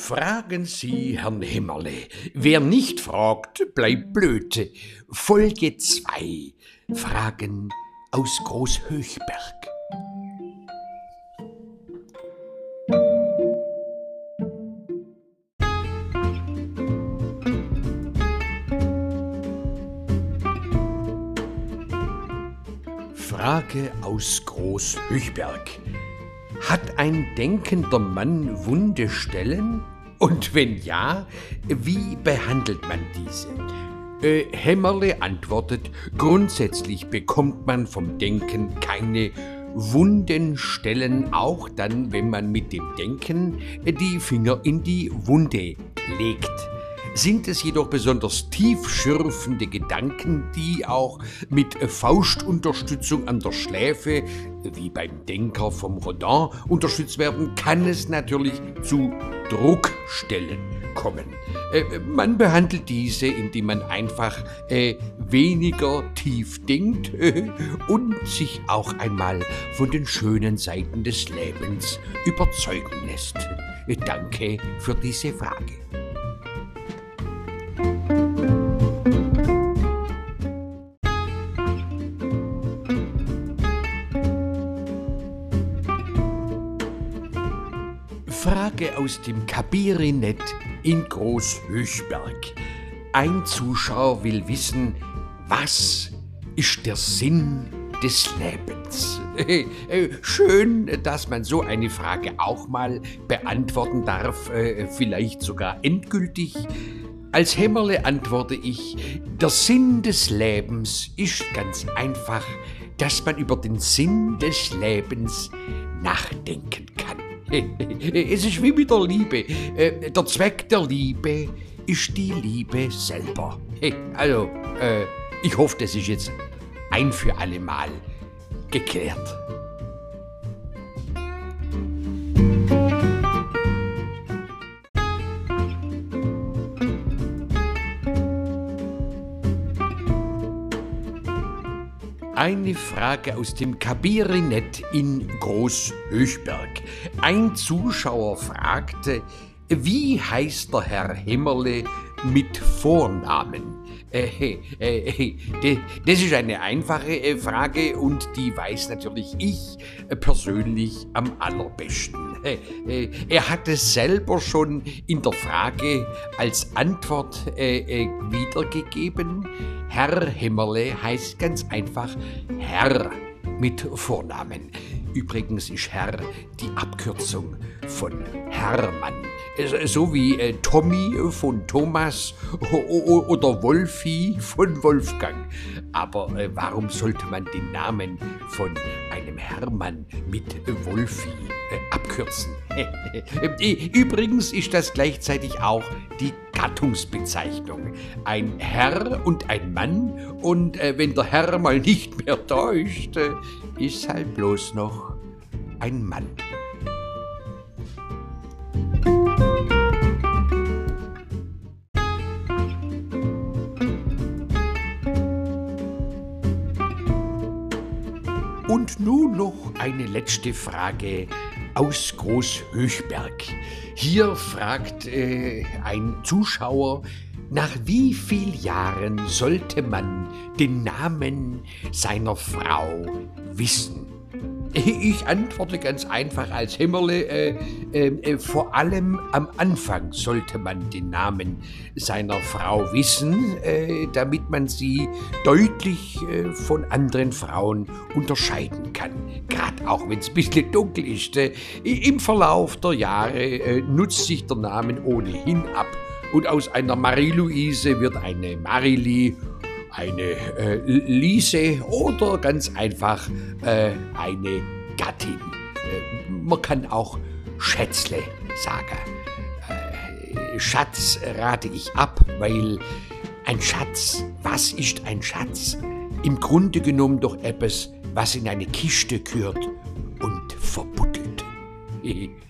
Fragen Sie Herrn Himmerle. Wer nicht fragt, bleibt blöd. Folge 2. Fragen aus Großhöchberg. Frage aus Großhöchberg. Hat ein denkender Mann wunde Stellen? Und wenn ja, wie behandelt man diese? Äh, Hämmerle antwortet, grundsätzlich bekommt man vom Denken keine wunden Stellen, auch dann, wenn man mit dem Denken die Finger in die Wunde legt sind es jedoch besonders tiefschürfende Gedanken, die auch mit Faustunterstützung an der Schläfe, wie beim Denker vom Rodin, unterstützt werden, kann es natürlich zu Druckstellen kommen. Äh, man behandelt diese, indem man einfach äh, weniger tief denkt äh, und sich auch einmal von den schönen Seiten des Lebens überzeugen lässt. Danke für diese Frage. Frage aus dem Kabinett in Großhöchberg. Ein Zuschauer will wissen, was ist der Sinn des Lebens? Schön, dass man so eine Frage auch mal beantworten darf, äh, vielleicht sogar endgültig. Als Hämmerle antworte ich, der Sinn des Lebens ist ganz einfach, dass man über den Sinn des Lebens nachdenken kann. Es ist wie mit der Liebe. Äh, der Zweck der Liebe ist die Liebe selber. Also, äh, ich hoffe, das ist jetzt ein für alle Mal geklärt. Eine Frage aus dem Kabinett in Großhöchberg. Ein Zuschauer fragte, wie heißt der Herr Himmerle mit Vornamen? Äh, äh, äh, das ist eine einfache Frage und die weiß natürlich ich persönlich am allerbesten. Er hat es selber schon in der Frage als Antwort wiedergegeben. Herr Himmerle heißt ganz einfach Herr mit Vornamen. Übrigens ist Herr die Abkürzung von Hermann. So wie äh, Tommy von Thomas oder Wolfi von Wolfgang. Aber äh, warum sollte man den Namen von einem Hermann mit Wolfi äh, abkürzen? Übrigens ist das gleichzeitig auch die Gattungsbezeichnung. Ein Herr und ein Mann und äh, wenn der Herr mal nicht mehr täuscht, äh, ist halt bloß noch ein Mann. Und nun noch eine letzte Frage aus Großhöchberg. Hier fragt äh, ein Zuschauer, nach wie vielen Jahren sollte man den Namen seiner Frau wissen? Ich antworte ganz einfach als Himmerle, äh, äh, äh, vor allem am Anfang sollte man den Namen seiner Frau wissen, äh, damit man sie deutlich äh, von anderen Frauen unterscheiden kann. Gerade auch wenn es ein bisschen dunkel ist. Äh, Im Verlauf der Jahre nutzt sich der Name ohnehin ab und aus einer Marie-Louise wird eine Marili eine äh, Liese oder ganz einfach äh, eine Gattin. Äh, man kann auch Schätzle sagen. Äh, Schatz rate ich ab, weil ein Schatz, was ist ein Schatz? Im Grunde genommen doch etwas, was in eine Kiste gehört und verbuddelt.